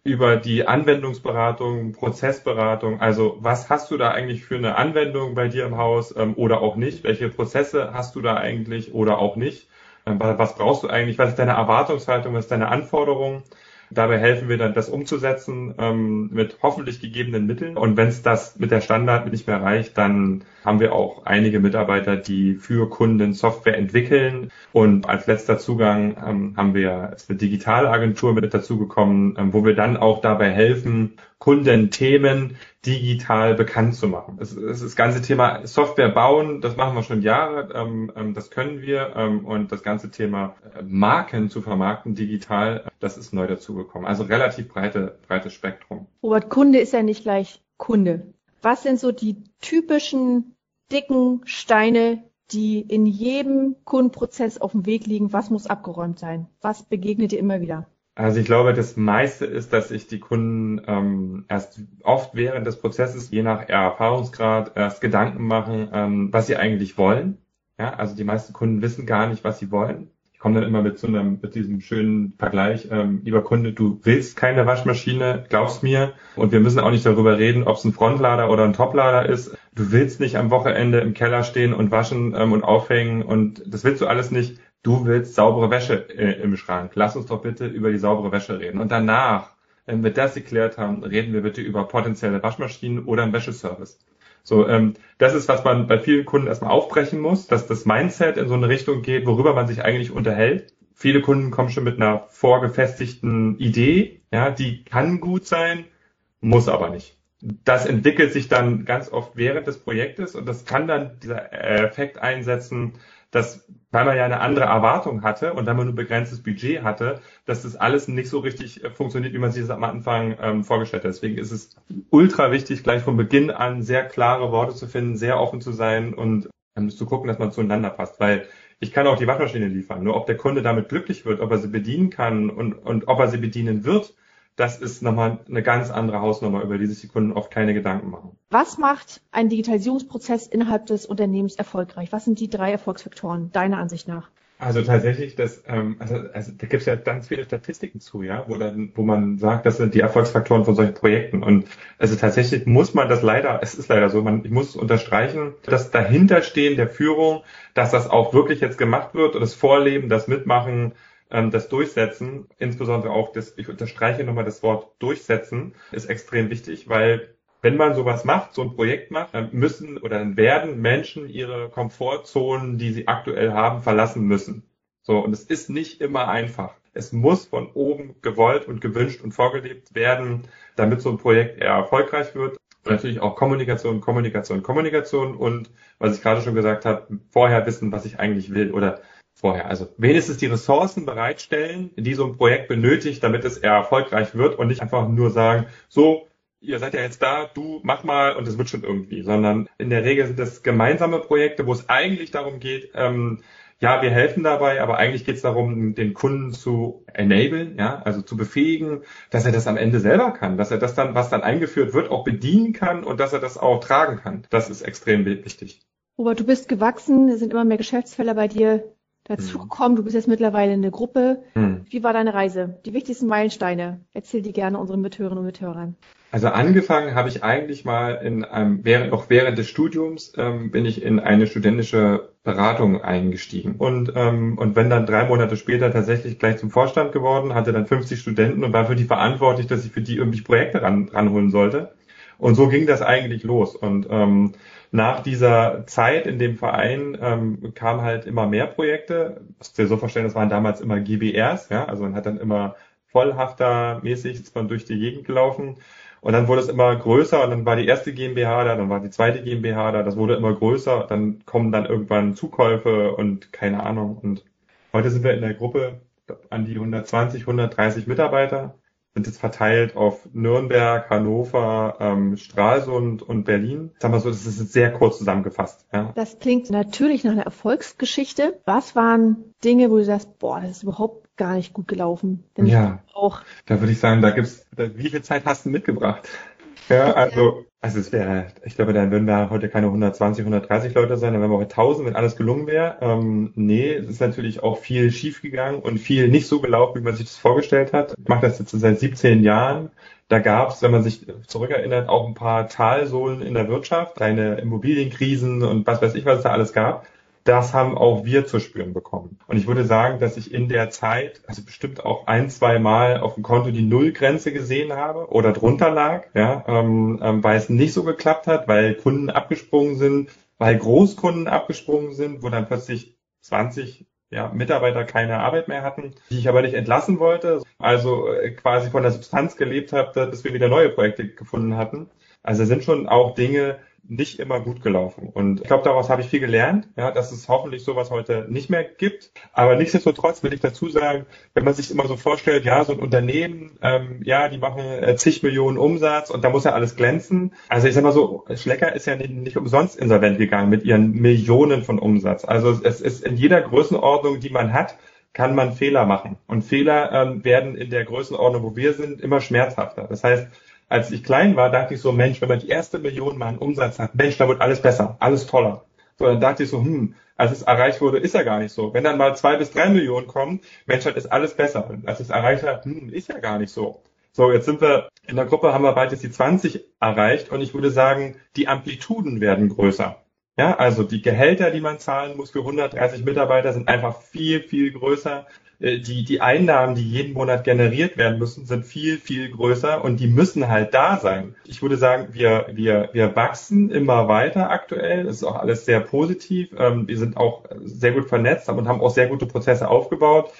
Über die Anwendungsberatung, Prozessberatung, also was hast du da eigentlich für eine Anwendung bei dir im Haus ähm, oder auch nicht? Welche Prozesse hast du da eigentlich oder auch nicht? Ähm, was brauchst du eigentlich? Was ist deine Erwartungshaltung? Was ist deine Anforderung? Dabei helfen wir dann, das umzusetzen ähm, mit hoffentlich gegebenen Mitteln. Und wenn es das mit der Standard nicht mehr reicht, dann haben wir auch einige Mitarbeiter, die für Kunden Software entwickeln. Und als letzter Zugang ähm, haben wir eine Digitalagentur mit dazugekommen, ähm, wo wir dann auch dabei helfen, Kundenthemen digital bekannt zu machen. Es, es das ganze Thema Software bauen, das machen wir schon Jahre, ähm, ähm, das können wir. Ähm, und das ganze Thema äh, Marken zu vermarkten digital, das ist neu dazugekommen. Also relativ breite, breites Spektrum. Robert, Kunde ist ja nicht gleich Kunde. Was sind so die typischen dicken Steine, die in jedem Kundenprozess auf dem Weg liegen? Was muss abgeräumt sein? Was begegnet dir immer wieder? Also ich glaube, das meiste ist, dass sich die Kunden ähm, erst oft während des Prozesses, je nach Erfahrungsgrad, erst Gedanken machen, ähm, was sie eigentlich wollen. Ja, also die meisten Kunden wissen gar nicht, was sie wollen. Ich komme dann immer mit so einem, mit diesem schönen Vergleich, ähm, lieber Kunde, du willst keine Waschmaschine, glaubst mir. Und wir müssen auch nicht darüber reden, ob es ein Frontlader oder ein Toplader ist. Du willst nicht am Wochenende im Keller stehen und waschen ähm, und aufhängen und das willst du alles nicht du willst saubere Wäsche äh, im Schrank. Lass uns doch bitte über die saubere Wäsche reden. Und danach, wenn wir das geklärt haben, reden wir bitte über potenzielle Waschmaschinen oder einen Wäscheservice. So, ähm, das ist, was man bei vielen Kunden erstmal aufbrechen muss, dass das Mindset in so eine Richtung geht, worüber man sich eigentlich unterhält. Viele Kunden kommen schon mit einer vorgefestigten Idee, ja, die kann gut sein, muss aber nicht. Das entwickelt sich dann ganz oft während des Projektes und das kann dann dieser Effekt einsetzen, dass, weil man ja eine andere Erwartung hatte und wenn man nur begrenztes Budget hatte, dass das alles nicht so richtig äh, funktioniert, wie man sich das am Anfang ähm, vorgestellt hat. Deswegen ist es ultra wichtig, gleich von Beginn an sehr klare Worte zu finden, sehr offen zu sein und ähm, zu gucken, dass man zueinander passt, weil ich kann auch die Waschmaschine liefern. Nur ob der Kunde damit glücklich wird, ob er sie bedienen kann und, und ob er sie bedienen wird, das ist nochmal eine ganz andere Hausnummer, über die sich die Kunden oft keine Gedanken machen. Was macht ein Digitalisierungsprozess innerhalb des Unternehmens erfolgreich? Was sind die drei Erfolgsfaktoren deiner Ansicht nach? Also tatsächlich, das, ähm, also, also da gibt es ja ganz viele Statistiken zu, ja, wo dann, wo man sagt, das sind die Erfolgsfaktoren von solchen Projekten. Und also tatsächlich muss man das leider, es ist leider so, man, ich muss unterstreichen, das Dahinterstehen der Führung, dass das auch wirklich jetzt gemacht wird und das Vorleben, das Mitmachen, ähm, das Durchsetzen, insbesondere auch das, ich unterstreiche nochmal das Wort Durchsetzen, ist extrem wichtig, weil wenn man sowas macht, so ein Projekt macht, dann müssen oder dann werden Menschen ihre Komfortzonen, die sie aktuell haben, verlassen müssen. So, und es ist nicht immer einfach. Es muss von oben gewollt und gewünscht und vorgelebt werden, damit so ein Projekt eher erfolgreich wird. Und natürlich auch Kommunikation, Kommunikation, Kommunikation und was ich gerade schon gesagt habe, vorher wissen, was ich eigentlich will oder vorher. Also wenigstens die Ressourcen bereitstellen, die so ein Projekt benötigt, damit es erfolgreich wird und nicht einfach nur sagen, so, ihr seid ja jetzt da, du mach mal und es wird schon irgendwie, sondern in der Regel sind das gemeinsame Projekte, wo es eigentlich darum geht, ähm, ja, wir helfen dabei, aber eigentlich geht es darum, den Kunden zu enablen, ja, also zu befähigen, dass er das am Ende selber kann, dass er das dann, was dann eingeführt wird, auch bedienen kann und dass er das auch tragen kann. Das ist extrem wichtig. Robert, du bist gewachsen, es sind immer mehr Geschäftsfelder bei dir dazugekommen. Du bist jetzt mittlerweile in der Gruppe. Hm. Wie war deine Reise? Die wichtigsten Meilensteine. Erzähl die gerne unseren Mithörern und Mithörern. Also angefangen habe ich eigentlich mal in einem, während, auch während des Studiums ähm, bin ich in eine studentische Beratung eingestiegen. Und, ähm, und wenn dann drei Monate später tatsächlich gleich zum Vorstand geworden, hatte dann 50 Studenten und war für die verantwortlich, dass ich für die irgendwie Projekte ran, ranholen sollte. Und so ging das eigentlich los. Und ähm, nach dieser Zeit in dem Verein ähm, kamen halt immer mehr Projekte. Das dir so vorstellen, das waren damals immer GBRs, ja, also man hat dann immer vollhaftermäßig ist man durch die Gegend gelaufen. Und dann wurde es immer größer und dann war die erste GmbH da, dann war die zweite GmbH da, das wurde immer größer, dann kommen dann irgendwann Zukäufe und keine Ahnung. Und heute sind wir in der Gruppe an die 120, 130 Mitarbeiter sind jetzt verteilt auf Nürnberg, Hannover, ähm, Stralsund und Berlin. Sagen wir so, das ist sehr kurz zusammengefasst. Ja. Das klingt natürlich nach einer Erfolgsgeschichte. Was waren Dinge, wo du sagst, boah, das ist überhaupt gar nicht gut gelaufen? Denn ja, auch da würde ich sagen, da gibt's, wie viel Zeit hast du mitgebracht? Ja, also, also es wäre, ich glaube, dann würden wir heute keine 120, 130 Leute sein, dann wären wir heute 1000, wenn alles gelungen wäre. Ähm, nee, es ist natürlich auch viel schiefgegangen und viel nicht so gelaufen, wie man sich das vorgestellt hat. Ich mache das jetzt seit 17 Jahren. Da gab es, wenn man sich zurückerinnert, auch ein paar Talsohlen in der Wirtschaft, kleine Immobilienkrisen und was weiß ich, was es da alles gab das haben auch wir zu spüren bekommen. Und ich würde sagen, dass ich in der Zeit, also bestimmt auch ein, zwei Mal auf dem Konto die Nullgrenze gesehen habe oder drunter lag, ja, ähm, ähm, weil es nicht so geklappt hat, weil Kunden abgesprungen sind, weil Großkunden abgesprungen sind, wo dann plötzlich 20 ja, Mitarbeiter keine Arbeit mehr hatten, die ich aber nicht entlassen wollte. Also äh, quasi von der Substanz gelebt habe, bis wir wieder neue Projekte gefunden hatten. Also sind schon auch Dinge, nicht immer gut gelaufen. Und ich glaube, daraus habe ich viel gelernt, ja, dass es hoffentlich sowas heute nicht mehr gibt. Aber nichtsdestotrotz will ich dazu sagen, wenn man sich immer so vorstellt, ja, so ein Unternehmen, ähm, ja, die machen äh, zig Millionen Umsatz und da muss ja alles glänzen. Also ich sag mal so, Schlecker ist ja nicht, nicht umsonst insolvent gegangen mit ihren Millionen von Umsatz. Also es ist in jeder Größenordnung, die man hat, kann man Fehler machen. Und Fehler ähm, werden in der Größenordnung, wo wir sind, immer schmerzhafter. Das heißt, als ich klein war, dachte ich so, Mensch, wenn man die erste Million mal einen Umsatz hat, Mensch, da wird alles besser, alles toller. So, dann dachte ich so, hm, als es erreicht wurde, ist ja gar nicht so. Wenn dann mal zwei bis drei Millionen kommen, Mensch, dann ist alles besser. Und als es erreicht hat, hm, ist ja gar nicht so. So, jetzt sind wir in der Gruppe, haben wir bald jetzt die 20 erreicht und ich würde sagen, die Amplituden werden größer. Ja, also die Gehälter, die man zahlen muss für 130 Mitarbeiter, sind einfach viel, viel größer. Äh, die, die Einnahmen, die jeden Monat generiert werden müssen, sind viel, viel größer und die müssen halt da sein. Ich würde sagen, wir, wir, wir wachsen immer weiter aktuell. Das ist auch alles sehr positiv. Ähm, wir sind auch sehr gut vernetzt und haben auch sehr gute Prozesse aufgebaut.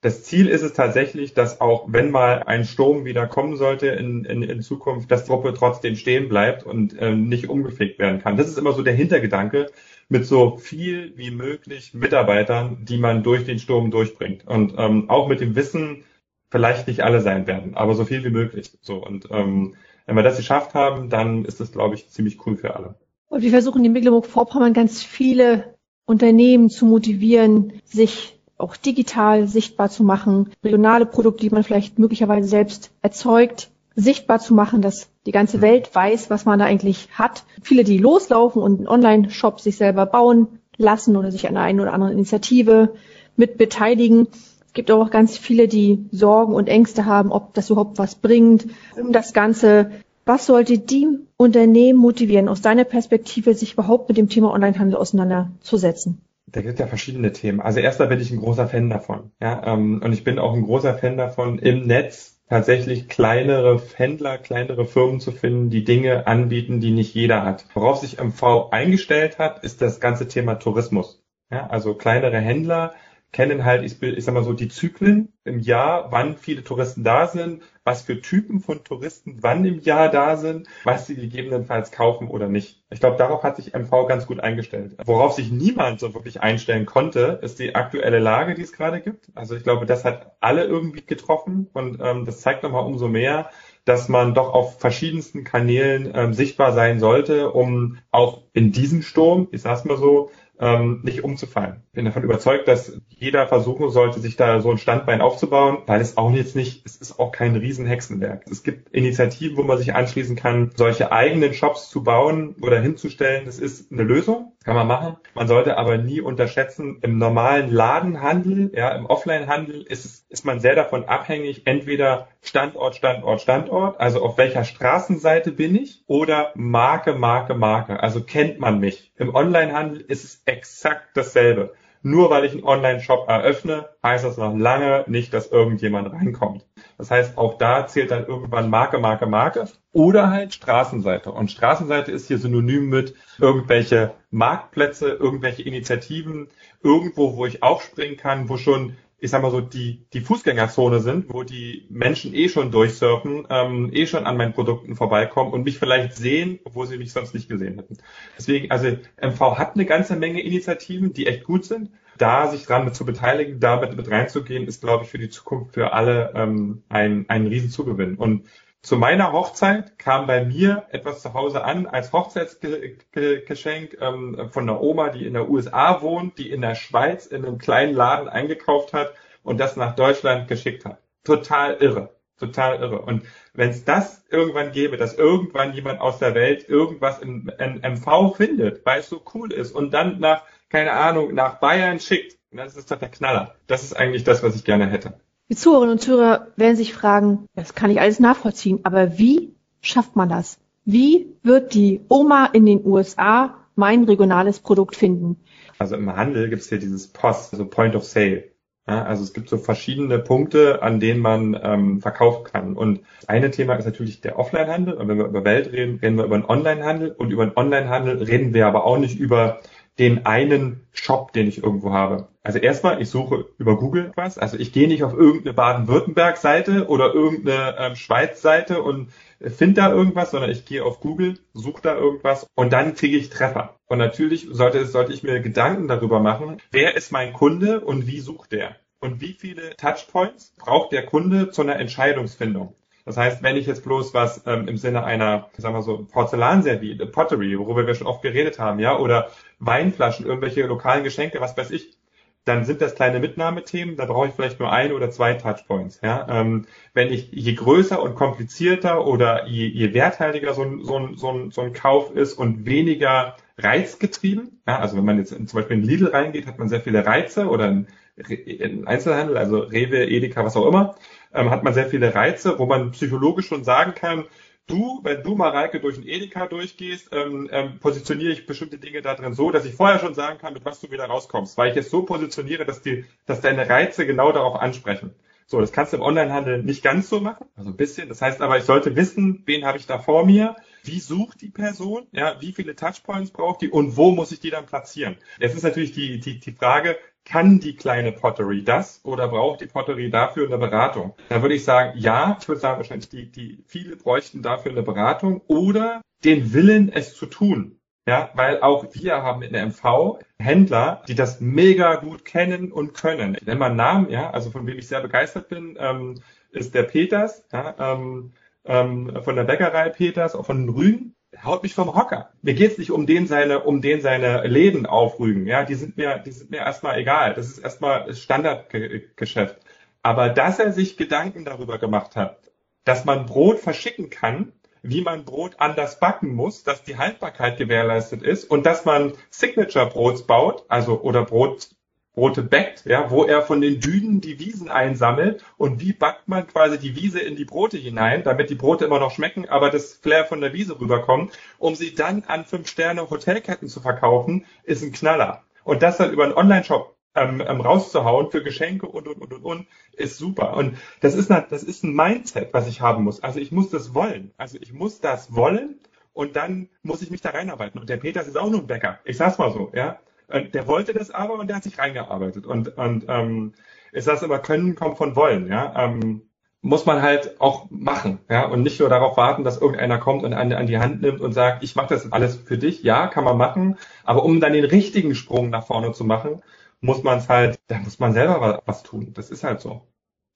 Das Ziel ist es tatsächlich, dass auch wenn mal ein Sturm wieder kommen sollte in, in, in Zukunft, dass Truppe trotzdem stehen bleibt und ähm, nicht umgefegt werden kann. Das ist immer so der Hintergedanke mit so viel wie möglich Mitarbeitern, die man durch den Sturm durchbringt. Und ähm, auch mit dem Wissen, vielleicht nicht alle sein werden, aber so viel wie möglich. So und ähm, wenn wir das geschafft haben, dann ist das, glaube ich, ziemlich cool für alle. Und wir versuchen in Mecklenburg-Vorpommern ganz viele Unternehmen zu motivieren, sich auch digital sichtbar zu machen, regionale Produkte, die man vielleicht möglicherweise selbst erzeugt, sichtbar zu machen, dass die ganze Welt weiß, was man da eigentlich hat. Viele, die loslaufen und einen Online-Shop sich selber bauen lassen oder sich an einer oder anderen Initiative mit beteiligen. Es gibt auch ganz viele, die Sorgen und Ängste haben, ob das überhaupt was bringt. Um das Ganze, was sollte die Unternehmen motivieren, aus deiner Perspektive sich überhaupt mit dem Thema Onlinehandel auseinanderzusetzen? Da gibt es ja verschiedene Themen. Also erstmal bin ich ein großer Fan davon. Ja, ähm, und ich bin auch ein großer Fan davon, im Netz tatsächlich kleinere Händler, kleinere Firmen zu finden, die Dinge anbieten, die nicht jeder hat. Worauf sich MV eingestellt hat, ist das ganze Thema Tourismus. Ja, also kleinere Händler, kennen halt, ich, ich sag mal so, die Zyklen im Jahr, wann viele Touristen da sind, was für Typen von Touristen wann im Jahr da sind, was sie gegebenenfalls kaufen oder nicht. Ich glaube, darauf hat sich MV ganz gut eingestellt. Worauf sich niemand so wirklich einstellen konnte, ist die aktuelle Lage, die es gerade gibt. Also ich glaube, das hat alle irgendwie getroffen und ähm, das zeigt nochmal umso mehr, dass man doch auf verschiedensten Kanälen ähm, sichtbar sein sollte, um auch in diesem Sturm, ich sag's mal so, ähm, nicht umzufallen. Bin davon überzeugt, dass jeder versuchen sollte, sich da so ein Standbein aufzubauen, weil es auch jetzt nicht, es ist auch kein Riesenhexenwerk. Es gibt Initiativen, wo man sich anschließen kann, solche eigenen Shops zu bauen oder hinzustellen. Das ist eine Lösung, kann man machen. Man sollte aber nie unterschätzen, im normalen Ladenhandel, ja, im Offline-Handel ist, es, ist man sehr davon abhängig, entweder Standort, Standort, Standort, also auf welcher Straßenseite bin ich oder Marke, Marke, Marke. Also kennt man mich. Im Onlinehandel ist es exakt dasselbe. Nur weil ich einen Online-Shop eröffne, heißt das noch lange nicht, dass irgendjemand reinkommt. Das heißt, auch da zählt dann irgendwann Marke, Marke, Marke oder halt Straßenseite. Und Straßenseite ist hier synonym mit irgendwelche Marktplätze, irgendwelche Initiativen, irgendwo, wo ich aufspringen kann, wo schon ich sag mal so, die, die Fußgängerzone sind, wo die Menschen eh schon durchsurfen, ähm, eh schon an meinen Produkten vorbeikommen und mich vielleicht sehen, obwohl sie mich sonst nicht gesehen hätten. Deswegen, also MV hat eine ganze Menge Initiativen, die echt gut sind. Da sich dran mit zu beteiligen, damit mit reinzugehen, ist, glaube ich, für die Zukunft für alle ähm, ein, ein Riesenzugewinn. Und zu meiner Hochzeit kam bei mir etwas zu Hause an als Hochzeitsgeschenk ähm, von einer Oma, die in der USA wohnt, die in der Schweiz in einem kleinen Laden eingekauft hat und das nach Deutschland geschickt hat. Total irre. Total irre. Und wenn es das irgendwann gäbe, dass irgendwann jemand aus der Welt irgendwas in, in MV findet, weil es so cool ist und dann nach, keine Ahnung, nach Bayern schickt, das ist doch der Knaller. Das ist eigentlich das, was ich gerne hätte. Die Zuhörerinnen und Zuhörer werden sich fragen, das kann ich alles nachvollziehen, aber wie schafft man das? Wie wird die Oma in den USA mein regionales Produkt finden? Also im Handel gibt es hier dieses POS, also Point of Sale. Ja, also es gibt so verschiedene Punkte, an denen man ähm, verkaufen kann. Und das eine Thema ist natürlich der Offline-Handel. Und wenn wir über Welt reden, reden wir über den Online-Handel. Und über den Online-Handel reden wir aber auch nicht über den einen Shop, den ich irgendwo habe. Also erstmal, ich suche über Google was. Also ich gehe nicht auf irgendeine Baden-Württemberg-Seite oder irgendeine ähm, Schweiz-Seite und finde da irgendwas, sondern ich gehe auf Google, suche da irgendwas und dann kriege ich Treffer. Und natürlich sollte, sollte ich mir Gedanken darüber machen, wer ist mein Kunde und wie sucht der? Und wie viele Touchpoints braucht der Kunde zu einer Entscheidungsfindung? Das heißt, wenn ich jetzt bloß was ähm, im Sinne einer, sagen wir so, Porzellanservice, Pottery, worüber wir schon oft geredet haben, ja, oder Weinflaschen, irgendwelche lokalen Geschenke, was weiß ich, dann sind das kleine Mitnahmethemen, da brauche ich vielleicht nur ein oder zwei Touchpoints. Ja? Ähm, wenn ich je größer und komplizierter oder je, je werthaltiger so ein, so, ein, so, ein, so ein Kauf ist und weniger reizgetrieben, ja? also wenn man jetzt zum Beispiel in Lidl reingeht, hat man sehr viele Reize oder in, in Einzelhandel, also Rewe, Edeka, was auch immer, ähm, hat man sehr viele Reize, wo man psychologisch schon sagen kann, du, wenn du, Mareike, durch ein Edeka durchgehst, ähm, ähm, positioniere ich bestimmte Dinge da drin so, dass ich vorher schon sagen kann, mit was du wieder rauskommst, weil ich es so positioniere, dass die, dass deine Reize genau darauf ansprechen. So, das kannst du im Onlinehandel nicht ganz so machen, also ein bisschen. Das heißt aber, ich sollte wissen, wen habe ich da vor mir, wie sucht die Person, ja, wie viele Touchpoints braucht die und wo muss ich die dann platzieren. Jetzt ist natürlich die, die, die Frage, kann die kleine Pottery das oder braucht die Pottery dafür eine Beratung? Da würde ich sagen, ja, ich würde sagen, wahrscheinlich die, die viele bräuchten dafür eine Beratung oder den Willen, es zu tun. Ja, weil auch wir haben in der MV Händler, die das mega gut kennen und können. Ich nenne mal einen Namen, ja, also von wem ich sehr begeistert bin, ähm, ist der Peters, ja, ähm, ähm, von der Bäckerei Peters, auch von Rügen haut mich vom Hocker. Mir geht's nicht um den seine, um den seine Läden aufrügen. Ja, die sind mir, die sind mir erstmal egal. Das ist erstmal Standardgeschäft. Aber dass er sich Gedanken darüber gemacht hat, dass man Brot verschicken kann, wie man Brot anders backen muss, dass die Haltbarkeit gewährleistet ist und dass man Signature Brots baut, also oder Brot Brote backt, ja, wo er von den Dünen die Wiesen einsammelt und wie backt man quasi die Wiese in die Brote hinein, damit die Brote immer noch schmecken, aber das Flair von der Wiese rüberkommt, um sie dann an fünf Sterne Hotelketten zu verkaufen, ist ein Knaller. Und das dann über einen Online-Shop ähm, ähm, rauszuhauen für Geschenke und und und und und ist super. Und das ist eine, das ist ein Mindset, was ich haben muss. Also ich muss das wollen. Also ich muss das wollen und dann muss ich mich da reinarbeiten. Und der Peters ist auch nur ein Bäcker. Ich sag's mal so, ja. Und der wollte das aber und der hat sich reingearbeitet. Und, und ähm, ich sage immer, können kommt von wollen. Ja? Ähm, muss man halt auch machen, ja, und nicht nur darauf warten, dass irgendeiner kommt und an, an die Hand nimmt und sagt, ich mache das alles für dich. Ja, kann man machen, aber um dann den richtigen Sprung nach vorne zu machen, muss man es halt, da muss man selber was tun. Das ist halt so.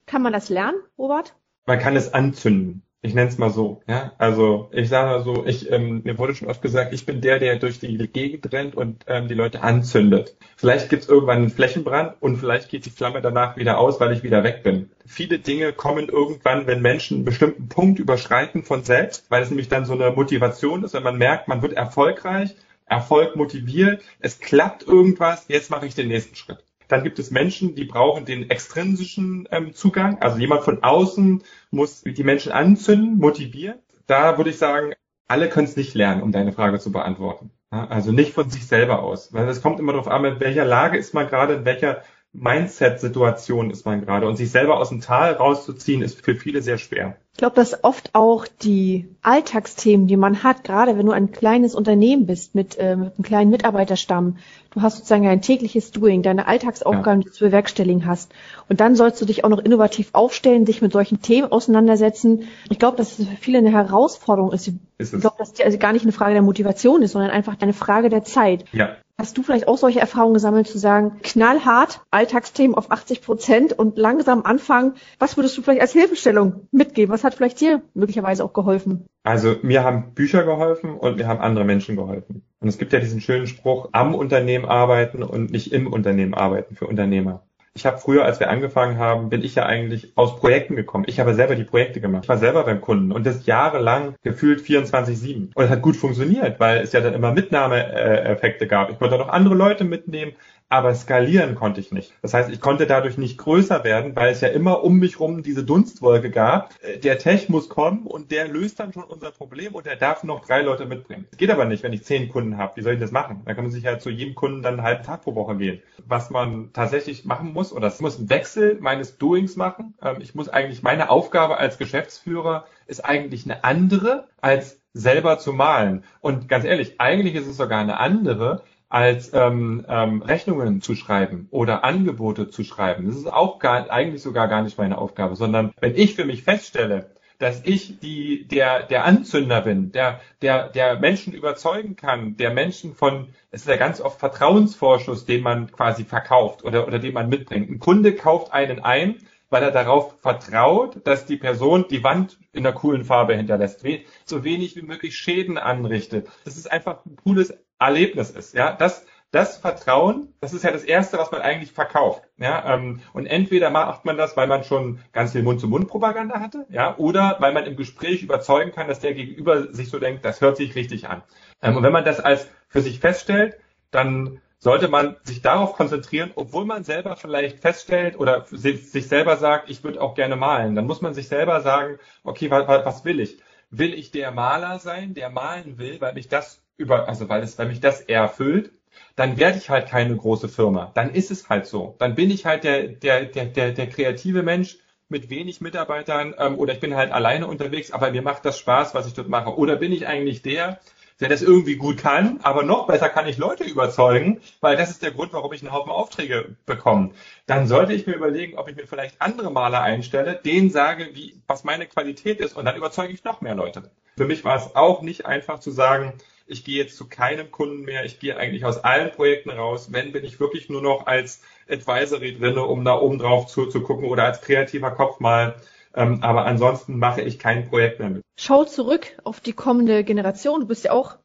Kann man das lernen, Robert? Man kann es anzünden. Ich nenne es mal so, ja. Also ich sage mal so, ich, ähm, mir wurde schon oft gesagt, ich bin der, der durch die Gegend rennt und ähm, die Leute anzündet. Vielleicht gibt es irgendwann einen Flächenbrand und vielleicht geht die Flamme danach wieder aus, weil ich wieder weg bin. Viele Dinge kommen irgendwann, wenn Menschen einen bestimmten Punkt überschreiten von selbst, weil es nämlich dann so eine Motivation ist, wenn man merkt, man wird erfolgreich, Erfolg motiviert, es klappt irgendwas, jetzt mache ich den nächsten Schritt. Dann gibt es Menschen, die brauchen den extrinsischen ähm, Zugang. Also jemand von außen muss die Menschen anzünden, motivieren. Da würde ich sagen, alle können es nicht lernen, um deine Frage zu beantworten. Also nicht von sich selber aus. Weil es kommt immer darauf an, in welcher Lage ist man gerade, in welcher Mindset-Situation ist man gerade. Und sich selber aus dem Tal rauszuziehen, ist für viele sehr schwer. Ich glaube, dass oft auch die Alltagsthemen, die man hat, gerade wenn du ein kleines Unternehmen bist mit, äh, mit einem kleinen Mitarbeiterstamm, du hast sozusagen ein tägliches Doing, deine Alltagsaufgaben, ja. die du zu bewerkstelligen hast. Und dann sollst du dich auch noch innovativ aufstellen, dich mit solchen Themen auseinandersetzen. Ich glaube, dass es für viele eine Herausforderung ist. ist ich glaube, dass die also gar nicht eine Frage der Motivation ist, sondern einfach eine Frage der Zeit. Ja. Hast du vielleicht auch solche Erfahrungen gesammelt, zu sagen, knallhart, Alltagsthemen auf 80 Prozent und langsam anfangen? Was würdest du vielleicht als Hilfestellung mitgeben? Was hat vielleicht dir möglicherweise auch geholfen? Also mir haben Bücher geholfen und mir haben andere Menschen geholfen. Und es gibt ja diesen schönen Spruch, am Unternehmen arbeiten und nicht im Unternehmen arbeiten für Unternehmer. Ich habe früher, als wir angefangen haben, bin ich ja eigentlich aus Projekten gekommen. Ich habe selber die Projekte gemacht. Ich war selber beim Kunden und das jahrelang gefühlt 24-7. Und es hat gut funktioniert, weil es ja dann immer Mitnahmeeffekte gab. Ich konnte noch andere Leute mitnehmen aber skalieren konnte ich nicht. Das heißt, ich konnte dadurch nicht größer werden, weil es ja immer um mich rum diese Dunstwolke gab. Äh, der Tech muss kommen und der löst dann schon unser Problem und der darf noch drei Leute mitbringen. Das geht aber nicht, wenn ich zehn Kunden habe. Wie soll ich das machen? Da kann man sich ja zu jedem Kunden dann einen halben Tag pro Woche gehen. Was man tatsächlich machen muss, oder es muss einen Wechsel meines Doings machen. Ähm, ich muss eigentlich meine Aufgabe als Geschäftsführer ist eigentlich eine andere als selber zu malen. Und ganz ehrlich, eigentlich ist es sogar eine andere, als ähm, ähm, Rechnungen zu schreiben oder Angebote zu schreiben. Das ist auch gar, eigentlich sogar gar nicht meine Aufgabe, sondern wenn ich für mich feststelle, dass ich die, der, der Anzünder bin, der, der, der Menschen überzeugen kann, der Menschen von, es ist ja ganz oft Vertrauensvorschuss, den man quasi verkauft oder, oder den man mitbringt. Ein Kunde kauft einen ein, weil er darauf vertraut, dass die Person die Wand in einer coolen Farbe hinterlässt, so wenig wie möglich Schäden anrichtet. Das ist einfach ein cooles Erlebnis ist. Ja, das, das Vertrauen, das ist ja das Erste, was man eigentlich verkauft. Ja, ähm, und entweder macht man das, weil man schon ganz viel Mund-zu-Mund-Propaganda hatte, ja, oder weil man im Gespräch überzeugen kann, dass der Gegenüber sich so denkt, das hört sich richtig an. Ähm, und wenn man das als für sich feststellt, dann sollte man sich darauf konzentrieren, obwohl man selber vielleicht feststellt oder sich selber sagt, ich würde auch gerne malen. Dann muss man sich selber sagen, okay, was, was will ich? Will ich der Maler sein, der malen will, weil mich das über, also weil es, weil mich das erfüllt, dann werde ich halt keine große Firma. Dann ist es halt so. Dann bin ich halt der, der, der, der, der kreative Mensch mit wenig Mitarbeitern ähm, oder ich bin halt alleine unterwegs, aber mir macht das Spaß, was ich dort mache. Oder bin ich eigentlich der, der das irgendwie gut kann, aber noch besser kann ich Leute überzeugen, weil das ist der Grund, warum ich einen Haufen Aufträge bekomme. Dann sollte ich mir überlegen, ob ich mir vielleicht andere Maler einstelle, denen sage, wie, was meine Qualität ist und dann überzeuge ich noch mehr Leute. Für mich war es auch nicht einfach zu sagen, ich gehe jetzt zu keinem Kunden mehr, ich gehe eigentlich aus allen Projekten raus. Wenn, bin ich wirklich nur noch als Advisory drinne, um da oben drauf zu, zu gucken oder als kreativer Kopf mal. Ähm, aber ansonsten mache ich kein Projekt mehr mit. Schau zurück auf die kommende Generation. Du bist ja auch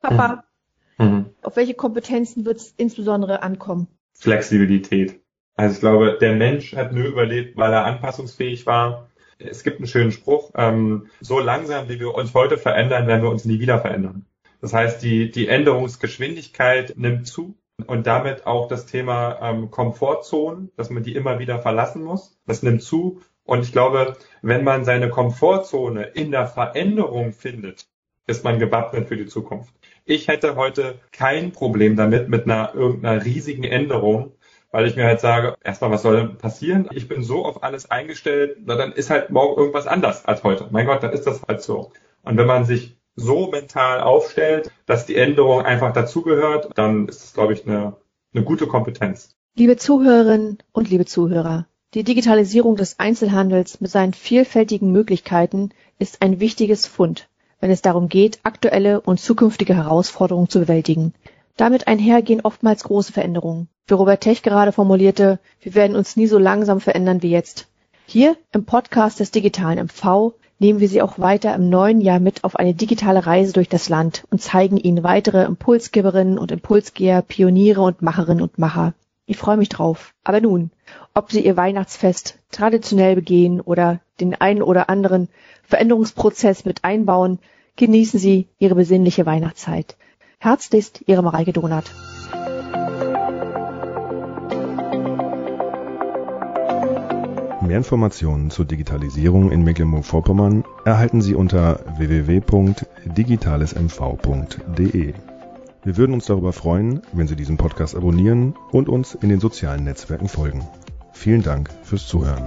Papa. Mhm. mhm. Auf welche Kompetenzen wird es insbesondere ankommen? Flexibilität. Also ich glaube, der Mensch hat nur überlebt, weil er anpassungsfähig war. Es gibt einen schönen Spruch, ähm, so langsam, wie wir uns heute verändern, werden wir uns nie wieder verändern. Das heißt, die, die Änderungsgeschwindigkeit nimmt zu und damit auch das Thema ähm, Komfortzonen, dass man die immer wieder verlassen muss. Das nimmt zu. Und ich glaube, wenn man seine Komfortzone in der Veränderung findet, ist man gewappnet für die Zukunft. Ich hätte heute kein Problem damit, mit einer irgendeiner riesigen Änderung, weil ich mir halt sage, erstmal, was soll denn passieren? Ich bin so auf alles eingestellt, na, dann ist halt morgen irgendwas anders als heute. Mein Gott, dann ist das halt so. Und wenn man sich so mental aufstellt, dass die Änderung einfach dazugehört, dann ist es, glaube ich, eine, eine gute Kompetenz. Liebe Zuhörerinnen und liebe Zuhörer, die Digitalisierung des Einzelhandels mit seinen vielfältigen Möglichkeiten ist ein wichtiges Fund, wenn es darum geht, aktuelle und zukünftige Herausforderungen zu bewältigen. Damit einhergehen oftmals große Veränderungen. Wie Robert Tech gerade formulierte, wir werden uns nie so langsam verändern wie jetzt. Hier im Podcast des digitalen MV nehmen wir Sie auch weiter im neuen Jahr mit auf eine digitale Reise durch das Land und zeigen Ihnen weitere Impulsgeberinnen und Impulsgeher, Pioniere und Macherinnen und Macher. Ich freue mich drauf. Aber nun, ob Sie Ihr Weihnachtsfest traditionell begehen oder den einen oder anderen Veränderungsprozess mit einbauen, genießen Sie Ihre besinnliche Weihnachtszeit. Herzlichst Ihre Mareike Donat. Mehr Informationen zur Digitalisierung in Mecklenburg-Vorpommern erhalten Sie unter www.digitalesmv.de. Wir würden uns darüber freuen, wenn Sie diesen Podcast abonnieren und uns in den sozialen Netzwerken folgen. Vielen Dank fürs Zuhören.